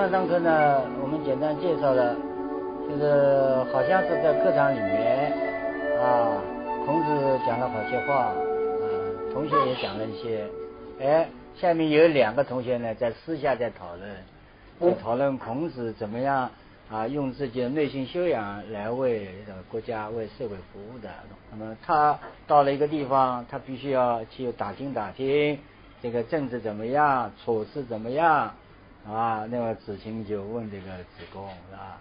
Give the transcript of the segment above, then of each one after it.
上堂课呢，我们简单介绍了，就是好像是在课堂里面啊，孔子讲了好些话，啊，同学也讲了一些，哎，下面有两个同学呢在私下在讨论，在讨论孔子怎么样啊，用自己的内心修养来为国家、为社会服务的。那么他到了一个地方，他必须要去打听打听这个政治怎么样，处事怎么样。啊，那个子晴就问这个子贡是吧？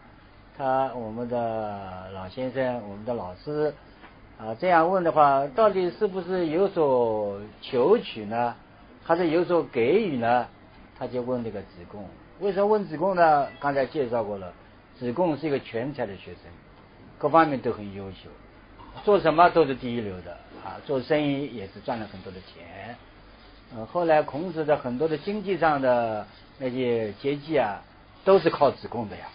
他我们的老先生，我们的老师啊，这样问的话，到底是不是有所求取呢？还是有所给予呢？他就问这个子贡。为什么问子贡呢？刚才介绍过了，子贡是一个全才的学生，各方面都很优秀，做什么都是第一流的啊，做生意也是赚了很多的钱。呃，后来孔子的很多的经济上的。那些阶级啊，都是靠子贡的呀，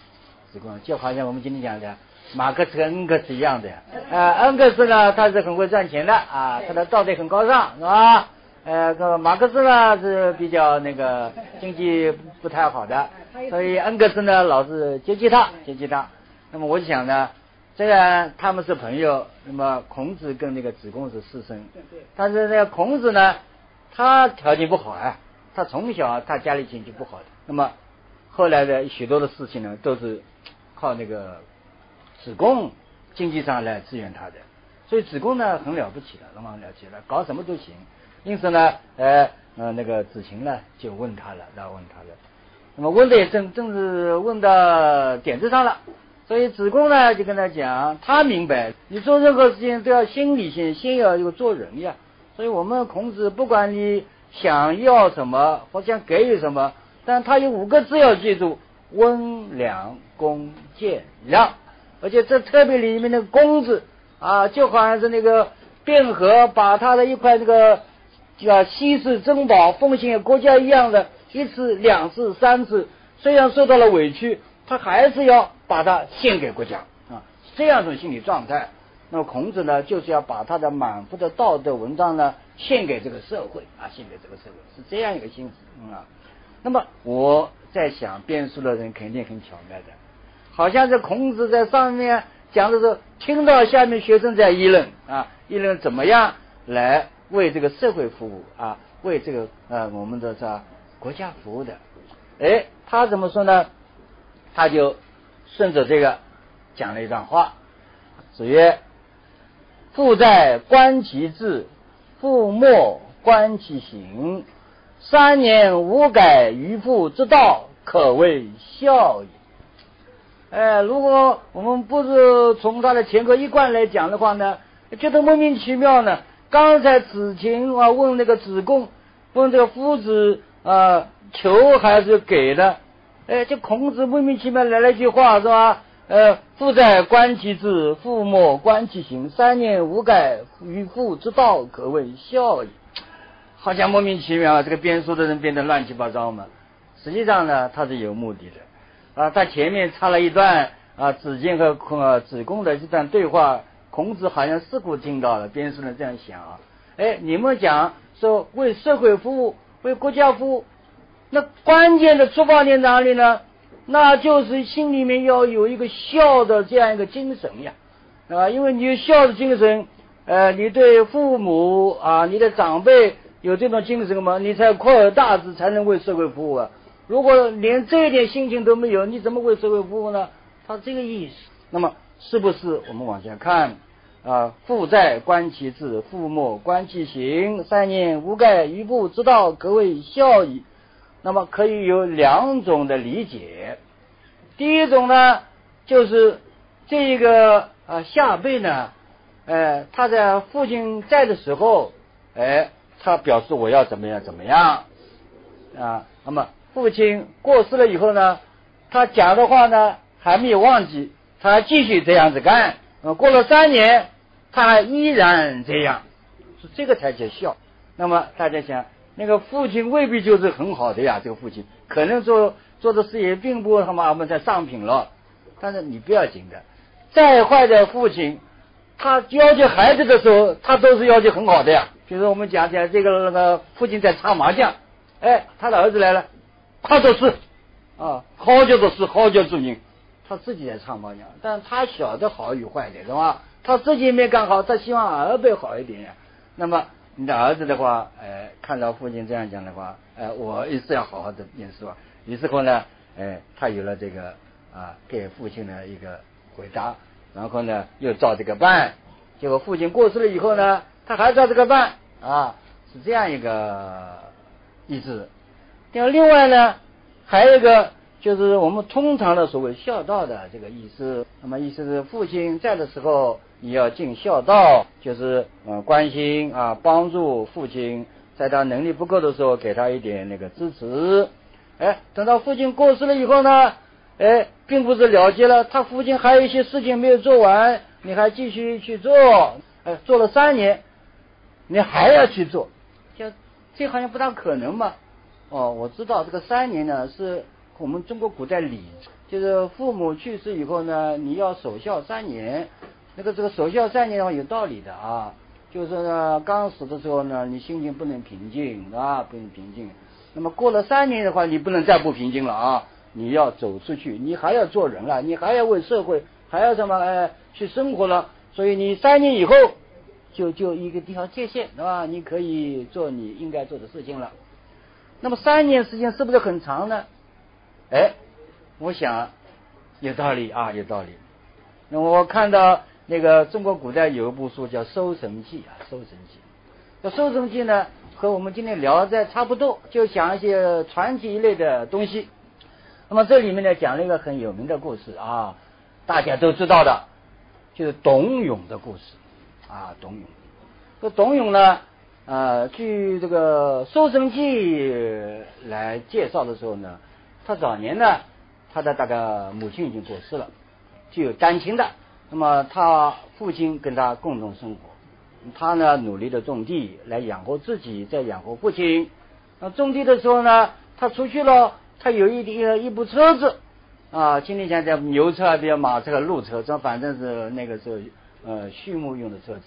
子贡就好像我们今天讲的马克思跟恩格斯一样的呀。呃，恩格斯呢，他是很会赚钱的啊，他的道德很高尚，是吧？呃，个马克思呢是比较那个经济不太好的，所以恩格斯呢老是接济他，接济他。那么我就想呢，虽然他们是朋友，那么孔子跟那个子贡是师生，但是那个孔子呢，他条件不好啊。他从小他家里经济不好的，那么后来的许多的事情呢，都是靠那个子贡经济上来支援他的，所以子贡呢很了不起的，那么了不起了，搞什么都行。因此呢，呃呃那个子晴呢就问他了，然后问他了，那么问的也正正是问到点子上了，所以子贡呢就跟他讲，他明白你做任何事情都要心理性，先要有做人呀。所以我们孔子不管你。想要什么或想给予什么，但他有五个字要记住：温良恭俭让。而且这特别里面的“恭”字啊，就好像是那个卞和把他的一块那个叫稀世珍宝奉献给国家一样的，一次、两次、三次，虽然受到了委屈，他还是要把它献给国家啊，这样一种心理状态。那么孔子呢，就是要把他的满腹的道德文章呢。献给这个社会啊，献给这个社会是这样一个心思啊。那么我在想，编书的人肯定很巧妙的，好像是孔子在上面讲的时候，听到下面学生在议论啊，议论怎么样来为这个社会服务啊，为这个呃我们的这国家服务的。哎，他怎么说呢？他就顺着这个讲了一段话。子曰：“父在，观其志。”父莫观其行，三年无改于父之道，可谓孝也。哎，如果我们不是从他的前科一贯来讲的话呢，觉得莫名其妙呢。刚才子晴啊问那个子贡，问这个夫子啊求还是给的？哎，这孔子莫名其妙来了一句话是吧？呃，父在，观其志；父莫，观其行。三年无改于父之道，可谓孝矣。好像莫名其妙啊，这个编书的人编得乱七八糟嘛。实际上呢，他是有目的的啊。他前面插了一段啊，子敬和孔子贡的这段对话，孔子好像似乎听到了。编书人这样想啊，哎，你们讲说为社会服务，为国家服务，那关键的出发点在哪里呢？那就是心里面要有一个孝的这样一个精神呀，啊，因为你有孝的精神，呃，你对父母啊，你的长辈有这种精神嘛，你才扩而大志，才能为社会服务啊。如果连这一点心情都没有，你怎么为社会服务呢？他这个意思。那么是不是我们往下看啊？父在，观其志；父莫，观其行。三年无改于父之道，可谓孝矣。那么可以有两种的理解，第一种呢，就是这个呃下辈呢，呃他在父亲在的时候，哎，他表示我要怎么样怎么样啊，那么父亲过世了以后呢，他讲的话呢还没有忘记，他继续这样子干，呃过了三年，他还依然这样，是这个才叫孝。那么大家想。那个父亲未必就是很好的呀，这个父亲可能说做的事业并不他妈我们在上品了，但是你不要紧的，再坏的父亲，他要求孩子的时候，他都是要求很好的呀。比如我们讲讲这个那个父亲在擦麻将，哎，他的儿子来了，快做事，啊，好叫做事好叫做人，他自己在唱麻将，但他晓得好与坏的，是吧？他自己没干好，他希望儿辈好一点呀。那么你的儿子的话，哎，看到父亲这样讲的话，哎，我也是要好好的念书啊。于是后呢，哎，他有了这个啊，给父亲的一个回答，然后呢，又照这个办。结果父亲过世了以后呢，他还照这个办啊，是这样一个意志。那另外呢，还有一个就是我们通常的所谓孝道的这个意思。那么意思是父亲在的时候，你要尽孝道，就是嗯关心啊帮助父亲，在他能力不够的时候，给他一点那个支持。哎，等到父亲过世了以后呢，哎，并不是了结了，他父亲还有一些事情没有做完，你还继续去做。哎，做了三年，你还要去做，就这好像不大可能嘛。哦，我知道这个三年呢，是我们中国古代礼，就是父母去世以后呢，你要守孝三年。那个这个守孝三年的话有道理的啊，就是呢，刚死的时候呢，你心情不能平静啊，不能平静。那么过了三年的话，你不能再不平静了啊！你要走出去，你还要做人了，你还要为社会，还要什么？哎，去生活了。所以你三年以后，就就一个地方界限，是吧？你可以做你应该做的事情了。那么三年时间是不是很长呢？哎，我想有道理啊，有道理。那我看到那个中国古代有一部书叫《搜神记》啊，《搜神记》。那《搜神记》呢？和我们今天聊的差不多，就讲一些传奇一类的东西。那么这里面呢，讲了一个很有名的故事啊，大家都知道的，就是董永的故事啊。董永，这董永呢，呃，据这个《搜神记》来介绍的时候呢，他早年呢，他的大概母亲已经过世了，具有单亲的。那么他父亲跟他共同生活。他呢，努力的种地来养活自己，再养活父亲。那种地的时候呢，他出去了，他有一一一部车子啊，今天讲叫牛车啊，比较马车、路车，这反正是那个时候呃畜牧用的车子。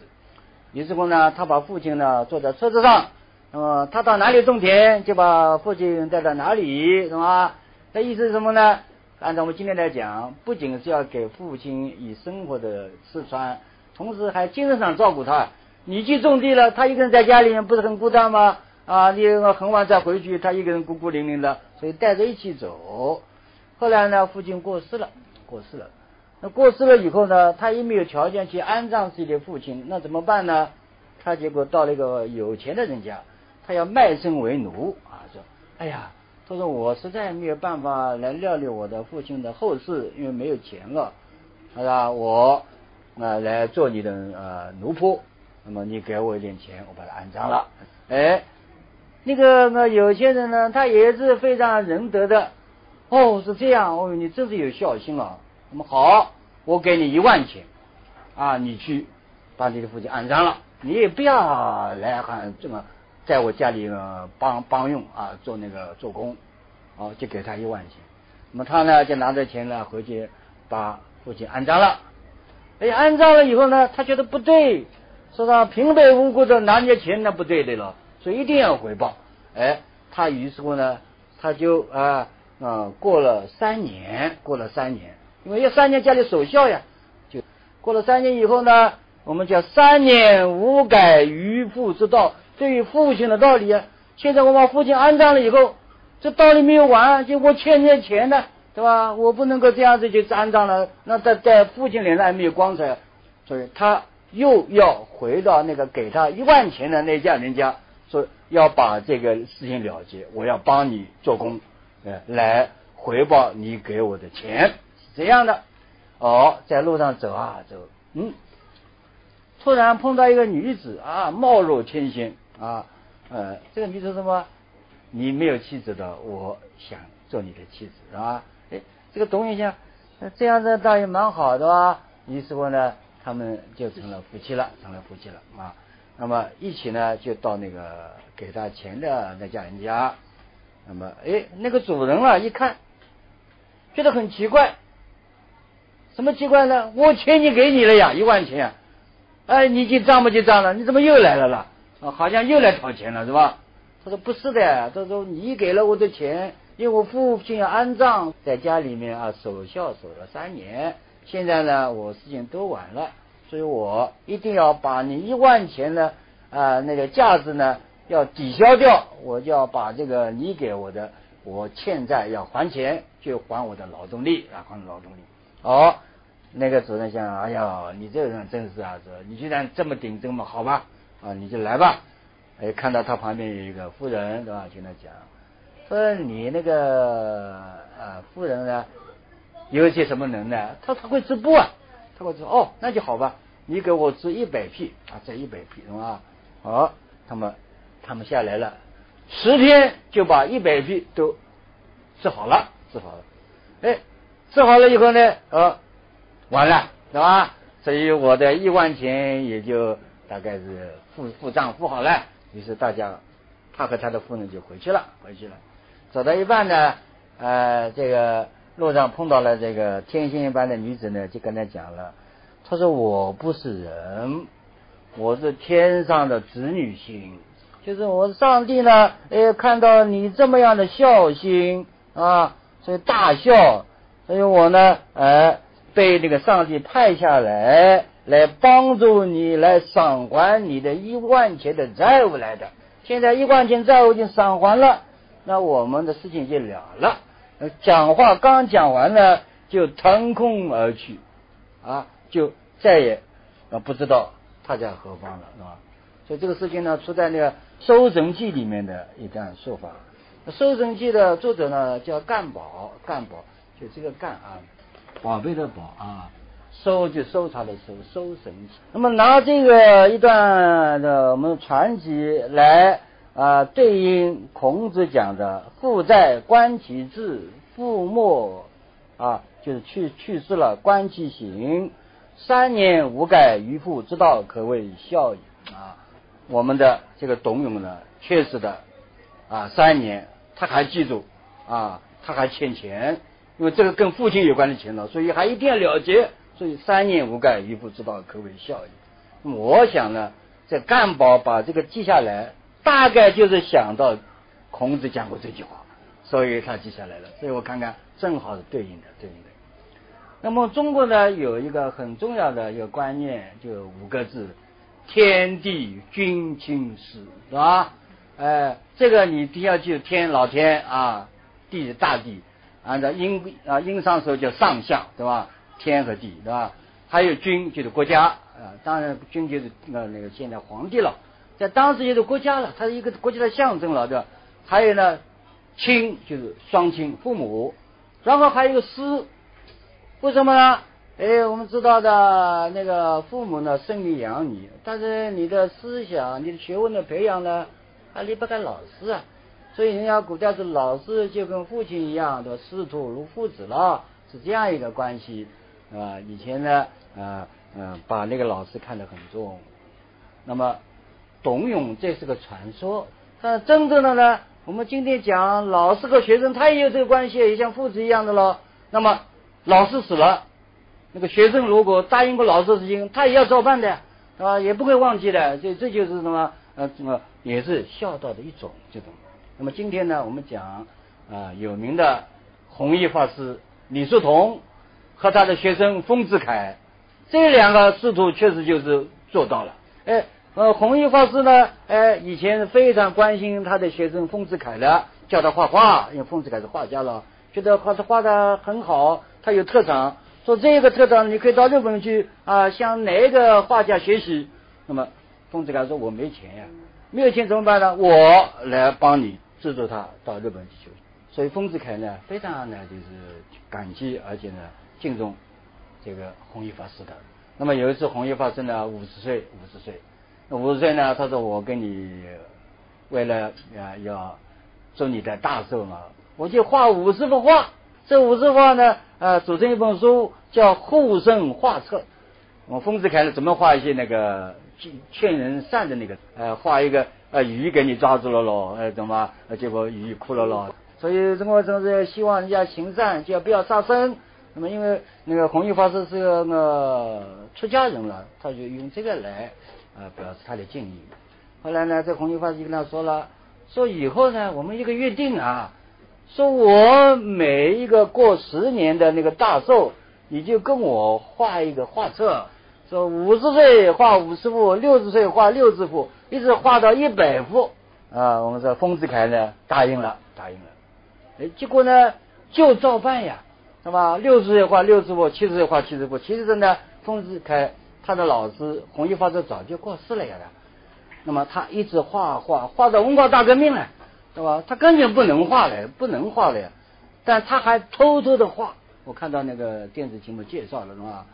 于是乎呢，他把父亲呢坐在车子上，那么他到哪里种田，就把父亲带到哪里，是吧？那意思是什么呢？按照我们今天来讲，不仅是要给父亲以生活的吃穿，同时还精神上照顾他。你去种地了，他一个人在家里面不是很孤单吗？啊，你很晚再回去，他一个人孤孤零零的，所以带着一起走。后来呢，父亲过世了，过世了。那过世了以后呢，他也没有条件去安葬自己的父亲，那怎么办呢？他结果到了一个有钱的人家，他要卖身为奴啊，说，哎呀，他说我实在没有办法来料理我的父亲的后事，因为没有钱了，他说我啊来做你的呃奴仆。那么你给我一点钱，我把它安葬了。哎，那个那有些人呢，他也是非常仁德的。哦，是这样。哦，你真是有孝心啊。那么好，我给你一万钱啊，你去把你的父亲安葬了，你也不要来喊这么在我家里帮帮用啊，做那个做工。哦，就给他一万钱。那么他呢，就拿着钱呢回去把父亲安葬了。哎，安葬了以后呢，他觉得不对。说他平白无故的拿你的钱，那不对的了，所以一定要回报。哎，他于是乎呢，他就啊啊过了三年，过了三年，因为要三年家里守孝呀，就过了三年以后呢，我们叫三年无改于父之道，对于父亲的道理啊。现在我把父亲安葬了以后，这道理没有完，就我欠你的钱呢，对吧？我不能够这样子就安葬了，那在在父亲脸上还没有光彩，所以他。又要回到那个给他一万钱的那家人家，说要把这个事情了结，我要帮你做工，呃，来回报你给我的钱，是这样的。哦，在路上走啊走，嗯，突然碰到一个女子啊，貌若天仙啊，呃，这个女子什么？你没有妻子的，我想做你的妻子，是吧？哎，这个董永想，这样子倒也蛮好的吧？于是乎呢。他们就成了夫妻了，成了夫妻了啊。那么一起呢，就到那个给他钱的那家人家。那么，哎，那个主人啊，一看，觉得很奇怪。什么奇怪呢？我钱已经给你了呀，一万钱。哎，你就账不就账了？你怎么又来了啦？啊，好像又来讨钱了，是吧？他说不是的，他说你给了我的钱，因为我父亲要安葬，在家里面啊守孝守了三年，现在呢我事情都完了，所以我一定要把你一万钱呢啊那个价值呢要抵消掉，我就要把这个你给我的我欠债要还钱，就还我的劳动力啊还劳动力。好，那个主任想，哎呀，你这个人真是啊，这你既然这么顶这么好吧，啊你就来吧。哎，看到他旁边有一个夫人，对吧？跟他讲，说你那个啊，夫人呢，有一些什么能耐？他他会织布啊，他会织。哦，那就好吧，你给我织一百匹啊，这一百匹是吧？好，他们他们下来了，十天就把一百匹都织好了，织好了。哎，织好了以后呢，呃，完了，是吧？所以我的一万钱也就大概是付付账付好了。于是大家，他和他的夫人就回去了，回去了。走到一半呢，呃，这个路上碰到了这个天仙一般的女子呢，就跟他讲了，他说我不是人，我是天上的子女星，就是我上帝呢，哎，看到你这么样的孝心啊，所以大孝，所以我呢，哎，被这个上帝派下来。来帮助你来偿还你的一万钱的债务来的，现在一万钱债务已经偿还了，那我们的事情就了了。讲话刚讲完呢，就腾空而去，啊，就再也啊不知道他在何方了，是吧？所以这个事情呢，出在那个《搜神记》里面的一段说法。《搜神记》的作者呢叫干宝，干宝就这个干啊，宝贝的宝啊。搜就搜查的搜，搜神记。那么拿这个一段的我们传奇来啊对应孔子讲的“父在，观其志；父没，啊就是去去世了，观其行。三年无改于父之道，可谓孝矣。”啊，我们的这个董永呢，确实的啊，三年他还记住啊，他还欠钱，因为这个跟父亲有关的钱了，所以还一定要了结。所以三年无改，于父之道可谓孝矣。我想呢，这干宝把这个记下来，大概就是想到孔子讲过这句话，所以他记下来了。所以我看看，正好是对应的，对应的。那么中国呢，有一个很重要的一个观念，就五个字：天地君亲师，是吧？哎，这个你一定要记住，天老天啊，地大地，按照殷啊殷商时候叫上相，对吧？天和地，对吧？还有君，就是国家啊。当然，君就是那那个现在皇帝了，在当时就是国家了，它是一个国家的象征了，对吧？还有呢，亲就是双亲，父母。然后还有一个师，为什么呢？哎，我们知道的那个父母呢，生你养你，但是你的思想、你的学问的培养呢，还离不开老师啊。所以人家古代是老师就跟父亲一样的，师徒如父子了，是这样一个关系。啊，以前呢，啊，嗯，把那个老师看得很重。那么，董永这是个传说，但真正的呢，我们今天讲老师和学生，他也有这个关系，也像父子一样的咯。那么，老师死了，那个学生如果答应过老师的事情，他也要照办的，是吧？也不会忘记的。这这就是什么？呃，什么也是孝道的一种这种。那么今天呢，我们讲啊，有名的弘一法师李叔同。和他的学生丰子恺，这两个师徒确实就是做到了。哎，呃，弘一法师呢，哎，以前非常关心他的学生丰子恺的，教他画画，因为丰子恺是画家了，觉得画是画的很好，他有特长，说这个特长你可以到日本去啊，向哪一个画家学习。那么丰子恺说：“我没钱呀，没有钱怎么办呢？我来帮你资助他到日本去学习。”所以丰子恺呢，非常呢就是感激，而且呢。敬重这个弘一法师的。那么有一次，弘一法师呢五十岁，五十岁，五十岁呢，他说我跟你为了啊要做你的大寿嘛，我就画五十幅画。这五十幅画呢，呃，组成一本书叫《护生画册》。我丰子恺呢，怎么画一些那个劝人善的那个？呃，画一个呃鱼给你抓住了咯，呃，怎么？结果鱼哭了咯。所以中国总是希望人家行善，就要不要杀生。那么，因为那个弘一法师是个呃出家人了，他就用这个来啊表示他的敬意。后来呢，这弘一法师跟他说了，说以后呢，我们一个约定啊，说我每一个过十年的那个大寿，你就跟我画一个画册，说五十岁画五十幅，六十岁画六十幅，一直画到一百幅啊。我们说丰子恺呢答应了，答应了。哎，结果呢就照办呀，是吧？六十岁画六十幅，七十岁画七十幅。其实呢，丰子恺他的老师弘一法师早就过世了呀。那么他一直画画画到文化大革命了。对吧？他根本不能画了，不能画了呀！但他还偷偷的画。我看到那个电视节目介绍了，是吧？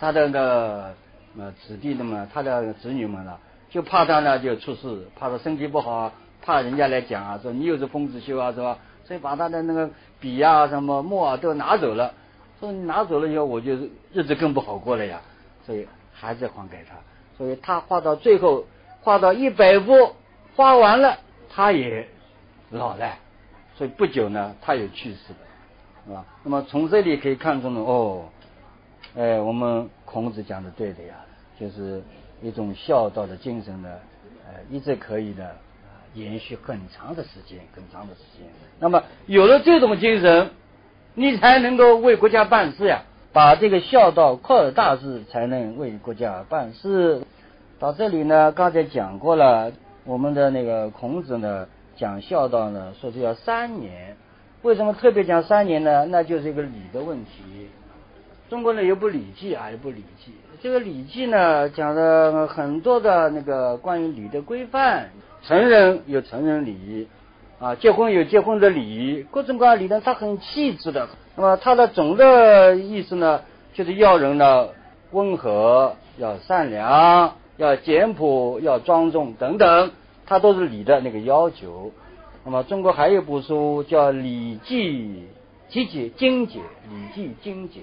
他的那个呃子弟的嘛他的子女们呢，就怕他呢就出事，怕他身体不好，怕人家来讲啊，说你又是疯子修啊，是吧？所以把他的那个笔啊、什么墨啊都拿走了。说你拿走了以后，我就日子更不好过了呀。所以还是还给他。所以他画到最后，画到一百幅，画完了，他也。老了，所以不久呢，他也去世了，是吧？那么从这里可以看出呢，哦，哎，我们孔子讲的对的呀，就是一种孝道的精神呢，呃，一直可以呢，延续很长的时间，很长的时间。那么有了这种精神，你才能够为国家办事呀，把这个孝道扩大事，才能为国家办事。到这里呢，刚才讲过了，我们的那个孔子呢。讲孝道呢，说是要三年，为什么特别讲三年呢？那就是一个礼的问题。中国人有不《礼记》啊，有部《礼记》。这个《礼记》呢讲了很多的那个关于礼的规范，成人有成人礼啊，结婚有结婚的礼，各种各样礼呢，它很细致的。那么它的总的意思呢，就是要人呢温和，要善良，要简朴，要庄重等等。它都是礼的那个要求。那么中国还有部书叫《礼记集解精解》，《礼记精解》，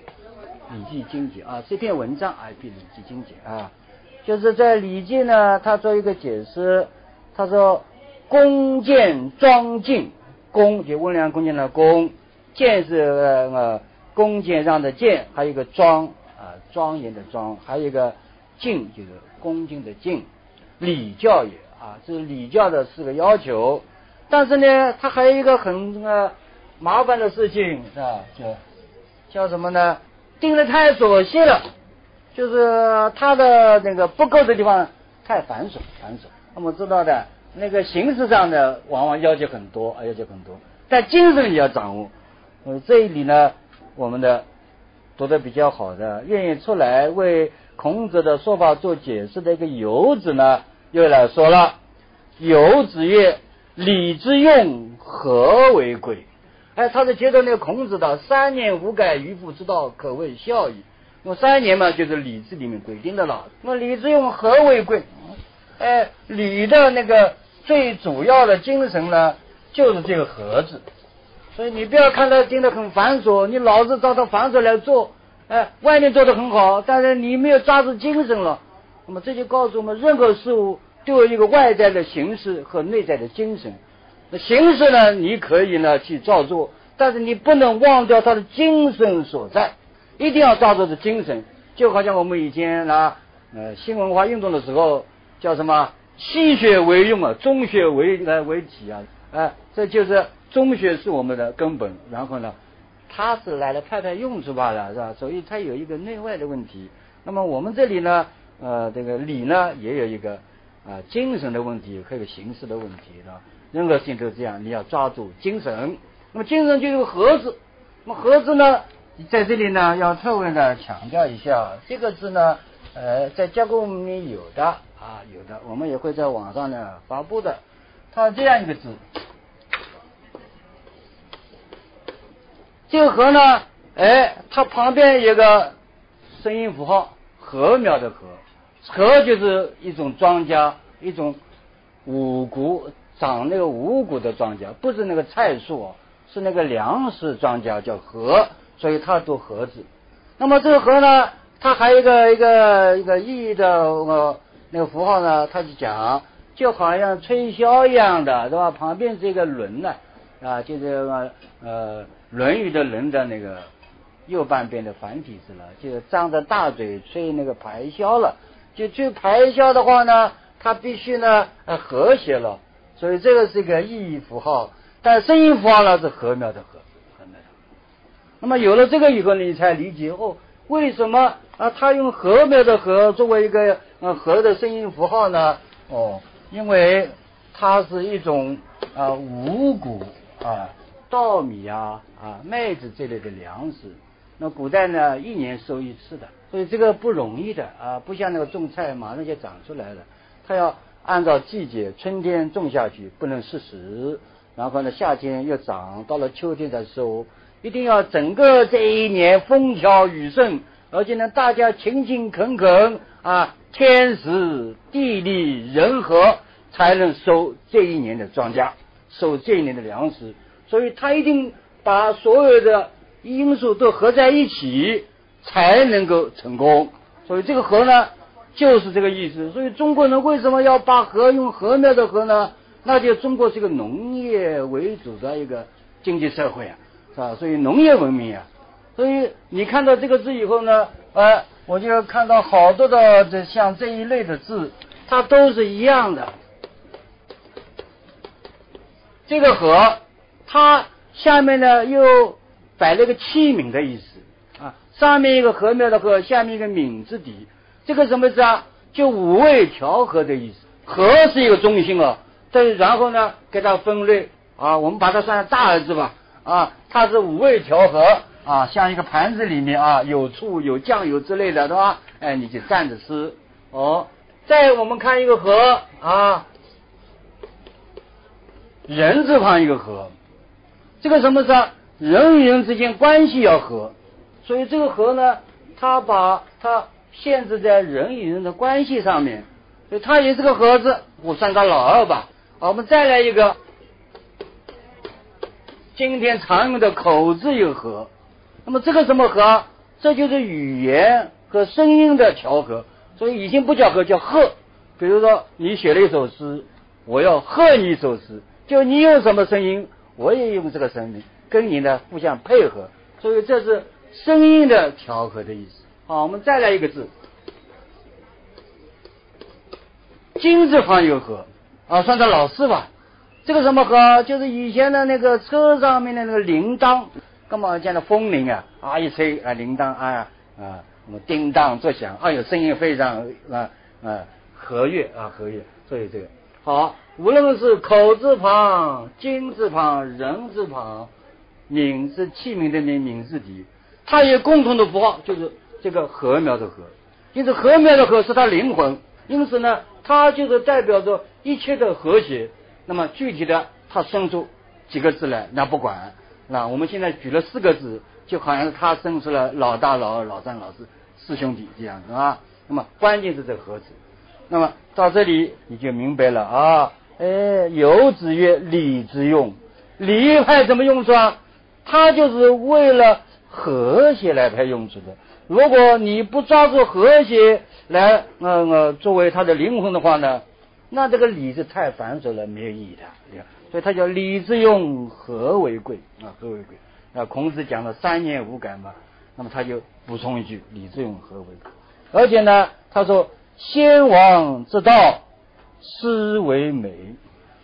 《礼记精解》啊，这篇文章啊，《礼记精解》啊，就是在《礼记》呢，他做一个解释，他说：“恭敬庄敬，恭就温良恭俭的恭，敬是呃弓箭上的箭，还有一个庄啊庄严的庄，还有一个敬就是恭敬的敬，礼教也。”啊，这是礼教的四个要求，但是呢，它还有一个很呃麻烦的事情，是吧？叫叫什么呢？定的太琐细了，就是它的那个不够的地方太繁琐，繁琐。那么知道的，那个形式上的往往要求很多，要求很多，但精神也要掌握。呃，这里呢，我们的读的比较好的，愿意出来为孔子的说法做解释的一个游子呢。又来说了，游子曰：“礼之用，何为贵？”哎，他是接着那个孔子的“三年无改，于父之道，可谓孝矣”。那么三年嘛，就是礼制里面规定的了。那礼之用，何为贵？哎，礼的那个最主要的精神呢，就是这个“和”字。所以你不要看它盯得很繁琐，你老是照着繁琐来做，哎，外面做的很好，但是你没有抓住精神了。那么这就告诉我们，任何事物都有一个外在的形式和内在的精神。那形式呢，你可以呢去照做，但是你不能忘掉它的精神所在，一定要抓住的精神。就好像我们以前拿呃新文化运动的时候，叫什么气血为用啊，中学为来为体啊，哎，这就是中学是我们的根本。然后呢，它是来了派派用处罢了，是吧？所以它有一个内外的问题。那么我们这里呢？呃，这个礼呢也有一个啊精神的问题和一个形式的问题，是吧？任何事情都这样，你要抓住精神。那么精神就有盒子，那么盒子呢，在这里呢要特别的强调一下，这个字呢，呃，在教科里面有的啊，有的，我们也会在网上呢发布的。它这样一个字，这个盒呢，哎，它旁边有个声音符号，禾苗的禾。禾就是一种庄稼，一种五谷长那个五谷的庄稼，不是那个菜树哦，是那个粮食庄稼叫禾，所以它读禾字。那么这个禾呢，它还有一个一个一个意义的呃那个符号呢，它就讲就好像吹箫一样的，是吧？旁边这个轮呢，啊，就是呃《论语》的论的那个右半边的繁体字了，就张着大嘴吹那个排箫了。就吹排箫的话呢，它必须呢呃和谐了，所以这个是一个意义符号。但声音符号呢是禾苗的禾，禾苗。那么有了这个以后，你才理解哦，为什么啊他用禾苗的禾作为一个呃禾的声音符号呢？哦，因为它是一种啊五谷啊稻米啊啊麦子这类的粮食。那古代呢，一年收一次的，所以这个不容易的啊，不像那个种菜马上就长出来了，它要按照季节，春天种下去不能失时，然后呢夏天又长，到了秋天再收，一定要整个这一年风调雨顺，而且呢大家勤勤恳恳啊，天时地利人和，才能收这一年的庄稼，收这一年的粮食，所以他一定把所有的。因素都合在一起才能够成功，所以这个“和”呢，就是这个意思。所以中国人为什么要把“和”用“禾苗”的“禾”呢？那就中国是个农业为主的一个经济社会啊，是吧？所以农业文明啊。所以你看到这个字以后呢，呃，我就看到好多的这像这一类的字，它都是一样的。这个“和”，它下面呢又。摆了个器皿的意思啊，上面一个禾苗的禾，下面一个皿字底，这个什么意思啊？就五味调和的意思。禾是一个中心哦，再然后呢，给它分类啊，我们把它算大儿子吧啊，它是五味调和啊，像一个盘子里面啊，有醋有酱油之类的，对吧？哎，你就蘸着吃哦。再我们看一个禾啊，人字旁一个禾，这个什么字？人与人之间关系要和，所以这个和呢，它把它限制在人与人的关系上面，所以它也是个和字，我算它老二吧。我们再来一个，今天常用的口字有和，那么这个什么和？这就是语言和声音的调和，所以已经不叫和，叫和。比如说你写了一首诗，我要和你一首诗，就你用什么声音，我也用这个声音。跟你呢互相配合，所以这是声音的调和的意思。好，我们再来一个字，金字旁有和啊，算他老四吧。这个什么和？就是以前的那个车上面的那个铃铛，干嘛讲的风铃啊？啊一吹啊，铃铛啊啊，什么叮当作响，哎呦，声音非常啊啊和悦啊和悦。所以这个好，无论是口字旁、金字旁、人字旁。皿是器皿的皿，皿字底，它有共同的符号，就是这个禾苗的禾。因此，禾苗的禾是它灵魂，因此呢，它就是代表着一切的和谐。那么具体的，它生出几个字来，那不管。那我们现在举了四个字，就好像是他生出了老大、老二、老三、老四四兄弟这样子啊。那么关键是这个禾字。那么到这里你就明白了啊。哎，有子曰：“礼之用，礼派怎么用处啊？”它就是为了和谐来派用处的。如果你不抓住和谐来呃呃作为它的灵魂的话呢，那这个礼是太繁琐了，没有意义的。所以它叫礼之用，和为贵啊，和为贵。那孔子讲了三年无改嘛，那么他就补充一句：礼之用，和为贵。而且呢，他说先王之道，思为美。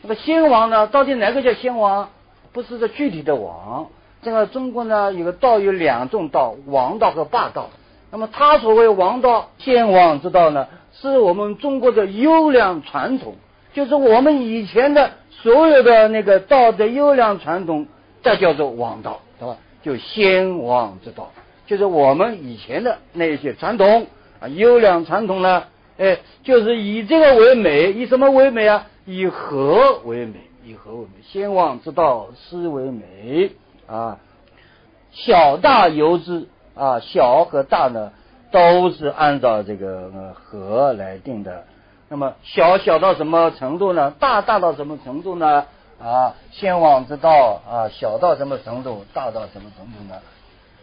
那个先王呢，到底哪个叫先王？不是这具体的王。这个中国呢，有个道有两种道，王道和霸道。那么他所谓王道、先王之道呢，是我们中国的优良传统，就是我们以前的所有的那个道德优良传统，这叫做王道，是吧？就先王之道，就是我们以前的那些传统啊，优良传统呢，哎，就是以这个为美，以什么为美啊？以和为美，以和为美。先王之道，斯为美。啊，小大由之啊，小和大呢都是按照这个和来定的。那么小小到什么程度呢？大大到什么程度呢？啊，先王之道啊，小到什么程度？大到什么程度呢？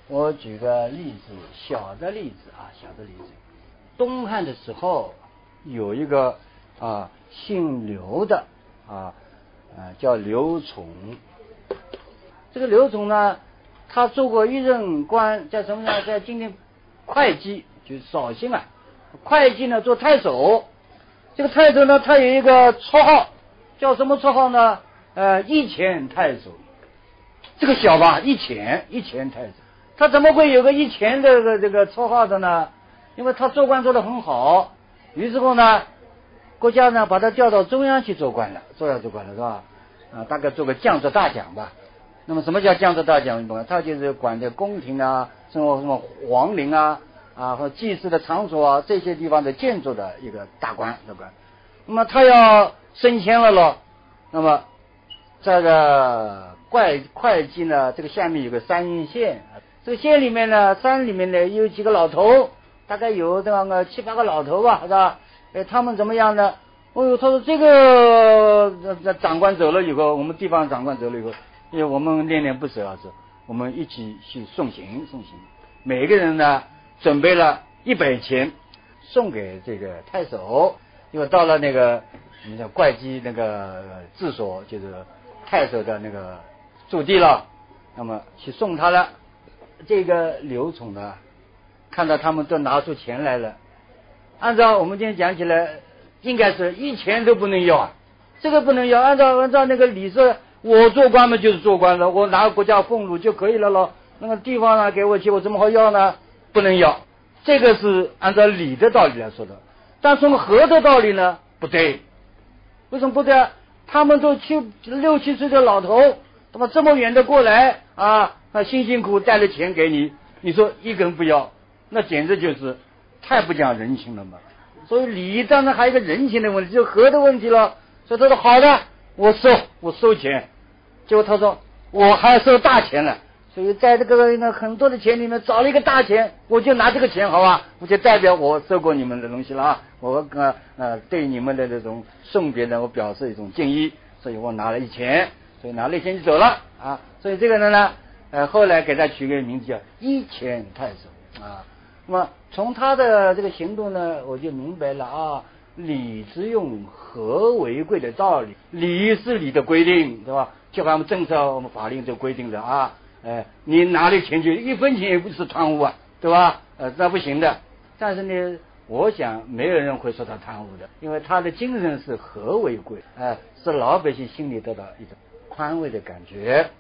我举个例子，小的例子啊，小的例子。东汉的时候有一个啊姓刘的啊啊叫刘琮。这个刘琮呢，他做过一任官，叫什么呢？在今天会稽，就绍兴啊。会稽呢，做太守。这个太守呢，他有一个绰号，叫什么绰号呢？呃，一钱太守，这个小吧，一钱一钱太守，他怎么会有个一钱这个这个绰号的呢？因为他做官做得很好，于是乎呢，国家呢把他调到中央去做官了，中央做官了是吧？啊，大概做个将作大将吧。那么什么叫将作大将？他就是管这宫廷啊，什么什么皇陵啊。啊，和祭祀的场所啊，这些地方的建筑的一个大官，对吧？那么他要升迁了咯，那么这个会会计呢，这个下面有个三县，这个县里面呢，山里面呢有几个老头，大概有这样个七八个老头吧，是吧？哎，他们怎么样呢？哦呦，他说这个这长官走了以后，我们地方长官走了以后，因为我们恋恋不舍啊，是，我们一起去送行，送行，每个人呢。准备了一百钱送给这个太守，因为到了那个我们叫会稽那个治所，就是太守的那个驻地了。那么去送他了。这个刘宠呢，看到他们都拿出钱来了，按照我们今天讲起来，应该是一钱都不能要啊，这个不能要。按照按照那个礼说，我做官嘛就是做官的，我拿国家俸禄就可以了咯。那个地方呢给我钱，我怎么好要呢？不能要，这个是按照礼的道理来说的，但从和的道理呢，不对。为什么不对？他们都七六七岁的老头，他妈这么远的过来啊，那辛辛苦带了钱给你，你说一根不要，那简直就是太不讲人情了嘛。所以礼当然还有一个人情的问题，就和的问题了。所以他说好的，我收我收钱，结果他说我还要收大钱了。所以在这个那很多的钱里面找了一个大钱，我就拿这个钱好吧，我就代表我收过你们的东西了啊，我呃呃对你们的这种送别呢，我表示一种敬意，所以我拿了一钱，所以拿了一钱就走了啊，所以这个人呢，呃后来给他取个名字叫一钱太守啊，那么从他的这个行动呢，我就明白了啊，礼之用，和为贵的道理，礼是礼的规定，对吧？就按我们政策我们法令就规定的啊。哎，你拿的钱就一分钱也不是贪污啊，对吧？呃，那不行的。但是呢，我想没有人会说他贪污的，因为他的精神是和为贵，哎，是老百姓心里得到一种宽慰的感觉。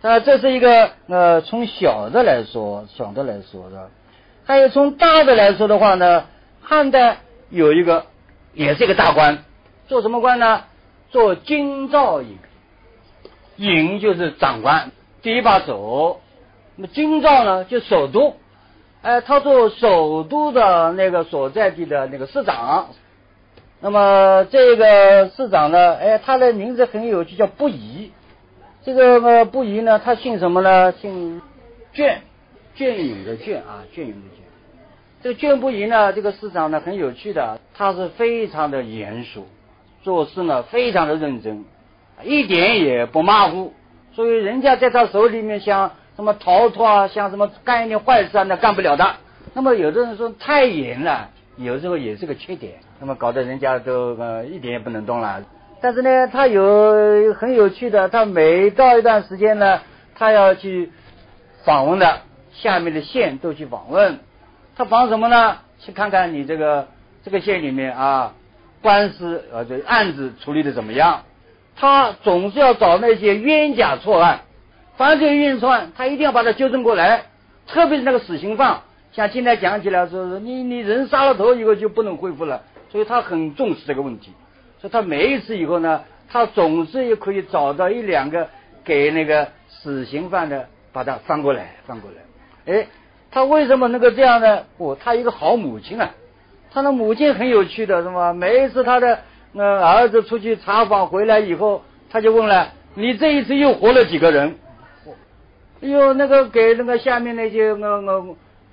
那，这是一个呃，从小的来说，小的来说的。还有从大的来说的话呢，汉代有一个也是一个大官，做什么官呢？做京兆尹，尹就是长官。第一把手，那么京兆呢，就首都，哎，他做首都的那个所在地的那个市长，那么这个市长呢，哎，他的名字很有趣，叫不疑。这个不疑呢，他姓什么呢？姓卷，卷允的卷啊，卷允的卷。这个卷不疑呢，这个市长呢很有趣的，他是非常的严肃，做事呢非常的认真，一点也不马虎。所以人家在他手里面想什么逃脱啊，想什么干一点坏事啊，那干不了的。那么有的人说太严了，有时候也是个缺点，那么搞得人家都呃一点也不能动了。但是呢，他有很有趣的，他每到一段时间呢，他要去访问的，下面的县都去访问。他访什么呢？去看看你这个这个县里面啊，官司呃这案子处理的怎么样。他总是要找那些冤假错案，凡是冤错案，他一定要把它纠正过来。特别是那个死刑犯，像今天讲起来说是你你人杀了头以后就不能恢复了，所以他很重视这个问题。所以他每一次以后呢，他总是也可以找到一两个给那个死刑犯的，把他翻过来翻过来。哎，他为什么能够这样呢？哦，他一个好母亲啊，他的母亲很有趣的，是吧？每一次他的。那儿子出去查访回来以后，他就问了：“你这一次又活了几个人？”哎呦，那个给那个下面那些那个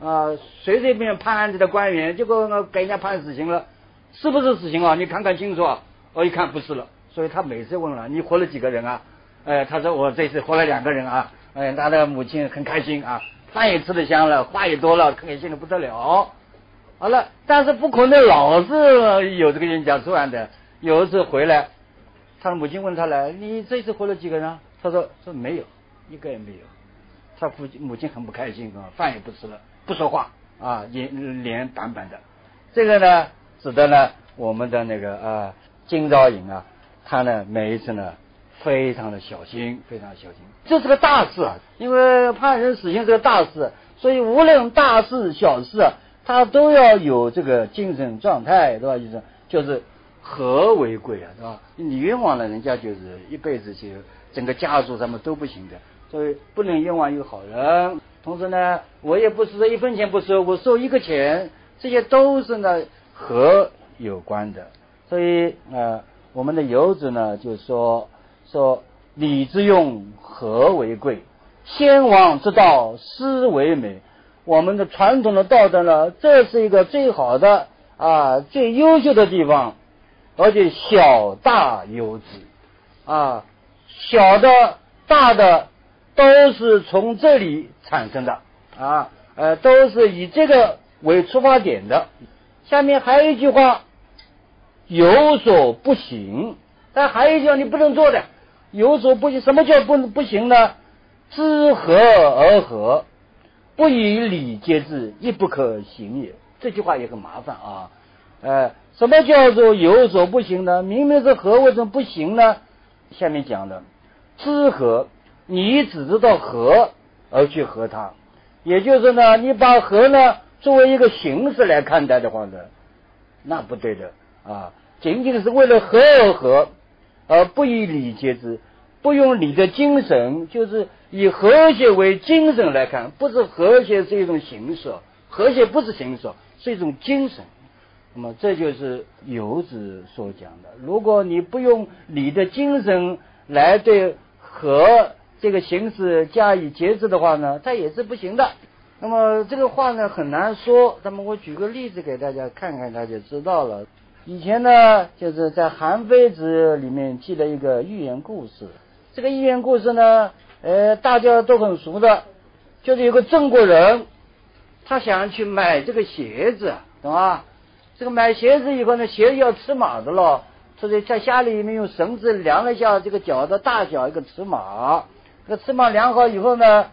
啊随随便判案子的官员，结果那给人家判死刑了，是不是死刑啊？你看看清楚啊！我一看不是了，所以他每次问了：“你活了几个人啊？”哎，他说：“我这次活了两个人啊！”哎，他的母亲很开心啊，饭也吃得香了，话也多了，开心的不得了。好了，但是不可能老是有这个冤假错案的。有一次回来，他的母亲问他了：“你这次活了几个人？”他说：“说没有，一个也没有。”他父亲母亲很不开心啊，饭也不吃了，不说话啊，脸脸板板的。这个呢，使得呢我们的那个啊金兆颖啊，他呢每一次呢非常的小心，非常小心。这是个大事啊，因为判人死刑是个大事，所以无论大事小事啊，他都要有这个精神状态，对吧？就是就是和为贵啊，对吧？你冤枉了人家，就是一辈子就整个家族什么都不行的，所以不能冤枉一个好人。同时呢，我也不是说一分钱不收，我收一个钱，这些都是呢和有关的。所以呃，我们的游子呢就说说礼之用，和为贵；先王之道，思为美。我们的传统的道德呢，这是一个最好的啊，最优秀的地方，而且小大有之啊，小的、大的都是从这里。产生的啊，呃，都是以这个为出发点的。下面还有一句话，有所不行，但还有一句话你不能做的，有所不行。什么叫不不行呢？知和而和，不以礼节之，亦不可行也。这句话也很麻烦啊。呃，什么叫做有所不行呢？明明是和，为什么不行呢？下面讲的知和，你只知道和。而去和它，也就是呢，你把和呢作为一个形式来看待的话呢，那不对的啊！仅仅是为了和而和，而不以礼节之，不用礼的精神，就是以和谐为精神来看，不是和谐是一种形式，和谐不是形式，是一种精神。那么这就是游子所讲的，如果你不用礼的精神来对和。这个形式加以节制的话呢，它也是不行的。那么这个话呢很难说。那么我举个例子给大家看看，大家就知道了。以前呢，就是在《韩非子》里面记了一个寓言故事。这个寓言故事呢，呃，大家都很熟的，就是有个郑国人，他想去买这个鞋子，懂吧？这个买鞋子以后呢，鞋子要尺码的了，所以在家里面用绳子量了一下这个脚的大小，一个尺码。这个尺码量好以后呢，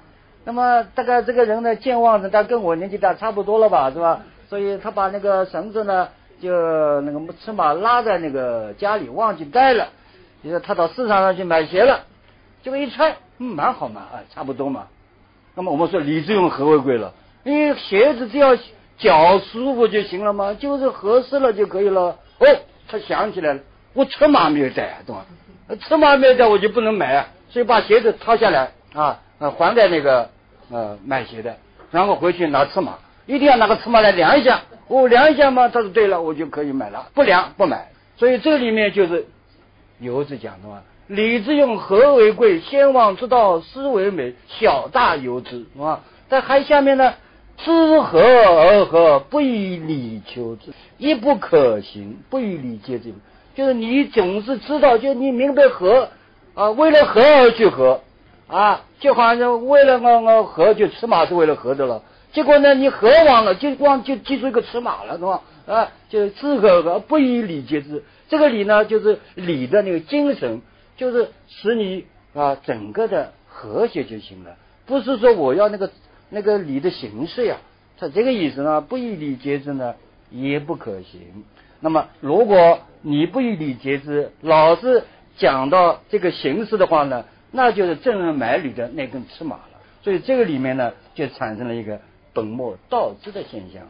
那么大概这个人呢健忘的，他跟我年纪大差不多了吧，是吧？所以他把那个绳子呢，就那个尺码拉在那个家里，忘记带了。就是他到市场上去买鞋了，结果一穿，嗯，蛮好嘛，啊，差不多嘛。那么我们说礼之用，和为贵了？因为鞋子只要脚舒服就行了嘛，就是合适了就可以了。哦，他想起来了，我尺码没有带，懂吧？尺码没有带，我就不能买啊。所以把鞋子掏下来啊，还给那个呃买鞋的，然后回去拿尺码，一定要拿个尺码来量一下。我量一下嘛，他说对了，我就可以买了。不量不买。所以这里面就是游子讲的嘛，礼之用，和为贵。先王之道，斯为美。小大由之，是吧？在还下面呢，知和而和，不以礼求之，亦不可行。不以礼节之，就是你总是知道，就你明白和。啊，为了和而去和，啊，就好像为了我我和就尺码是为了和的了。结果呢，你和忘了，就光就记住一个尺码了，是吧？啊，就知和和不以礼节之。这个礼呢，就是礼的那个精神，就是使你啊整个的和谐就行了。不是说我要那个那个礼的形式呀，他这个意思呢，不以礼节之呢也不可行。那么如果你不以礼节之，老是。讲到这个形式的话呢，那就是正人买履的那根尺码了。所以这个里面呢，就产生了一个本末倒置的现象。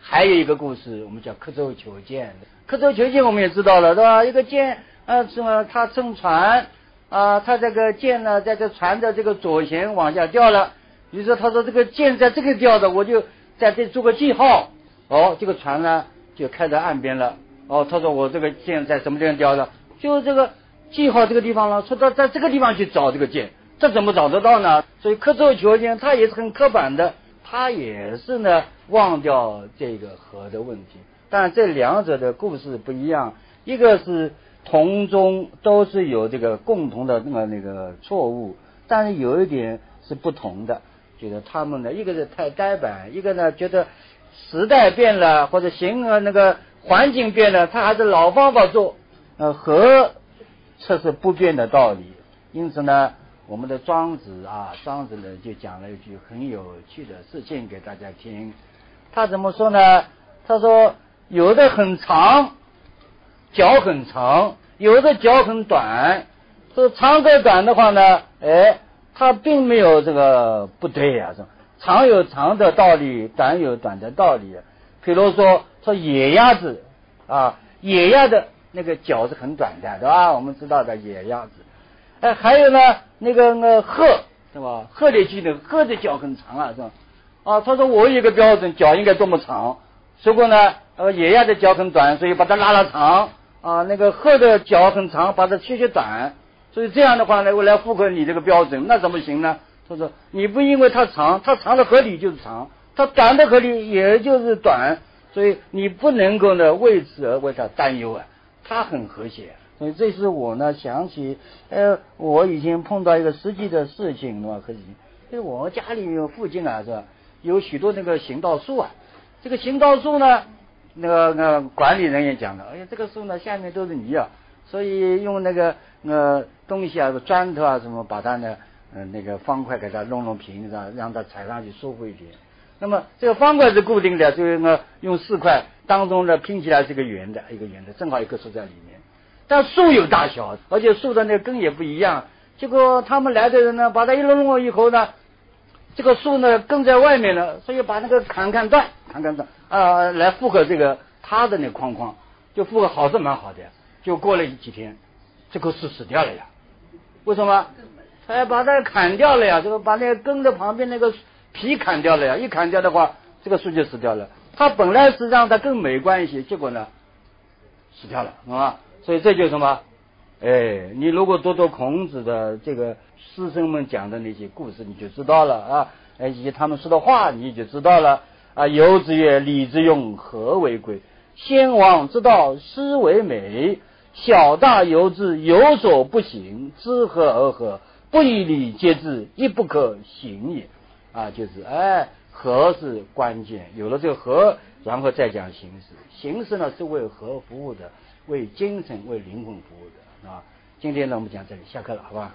还有一个故事，我们叫刻舟求剑。刻舟求剑我们也知道了，对吧？一个剑啊，什么？他乘船啊，他这个剑呢，在这船的这个左舷往下掉了。于是他说：“这个剑在这个掉的，我就在这做个记号。”哦，这个船呢就开到岸边了。哦，他说：“我这个剑在什么地方掉的？就这个。”记号这个地方了，说到在这个地方去找这个剑，这怎么找得到呢？所以刻舟求剑，他也是很刻板的，他也是呢忘掉这个和的问题。但这两者的故事不一样，一个是同中都是有这个共同的那个那个错误，但是有一点是不同的，觉得他们呢一个是太呆板，一个呢觉得时代变了或者形呃那个环境变了，他还是老方法做，呃和。这是不变的道理，因此呢，我们的庄子啊，庄子呢就讲了一句很有趣的事情给大家听。他怎么说呢？他说有的很长，脚很长；有的脚很短，说长和短的话呢，哎，它并没有这个不对呀，是吧？长有长的道理，短有短的道理。比如说，说野鸭子啊，野鸭的那个脚是很短的，对吧？我们知道的野鸭子。哎，还有呢，那个那鹤，是吧？鹤里去的鹤的脚很长啊，是吧？啊，他说我有一个标准，脚应该多么长？结果呢，呃，野鸭的脚很短，所以把它拉拉长啊。那个鹤的脚很长，把它切切短。所以这样的话呢，我来符合你这个标准，那怎么行呢？他说你不因为它长，它长的合理就是长，它短的合理也就是短，所以你不能够呢为此而为它担忧啊。它很和谐。所以这是我呢想起，呃，我以前碰到一个实际的事情，是吧？可以，就是我家里面附近啊，是吧？有许多那个行道树啊。这个行道树呢，那个那管理人员讲的，哎呀，这个树呢下面都是泥啊，所以用那个呃东西啊，砖头啊什么，把它呢，嗯，那个方块给它弄弄平，是吧？让它踩上去舒服一点。那么这个方块是固定的，所以呢用四块当中呢拼起来是个圆的，一个圆的，正好一棵树在里面。但树有大小，而且树的那个根也不一样。结果他们来的人呢，把它一弄了以后呢，这个树呢根在外面了，所以把那个砍砍断，砍砍断啊，来符合这个它的那框框，就符合好是蛮好的。就过了几天，这棵树死掉了呀？为什么？哎，把它砍掉了呀，这个把那个根的旁边那个皮砍掉了呀，一砍掉的话，这个树就死掉了。它本来是让它更美观一些，结果呢，死掉了，是吧？所以这就是什么？哎，你如果读读孔子的这个师生们讲的那些故事，你就知道了啊。哎，以及他们说的话，你就知道了啊。游子曰：“礼之用，和为贵。先王之道，斯为美。小大由之，有所不行，知和而和，不以礼节之，亦不可行也。”啊，就是哎，和是关键。有了这个和，然后再讲形式。形式呢，是为和服务的。为精神、为灵魂服务的，啊？今天呢，我们讲这里，下课了，好吧？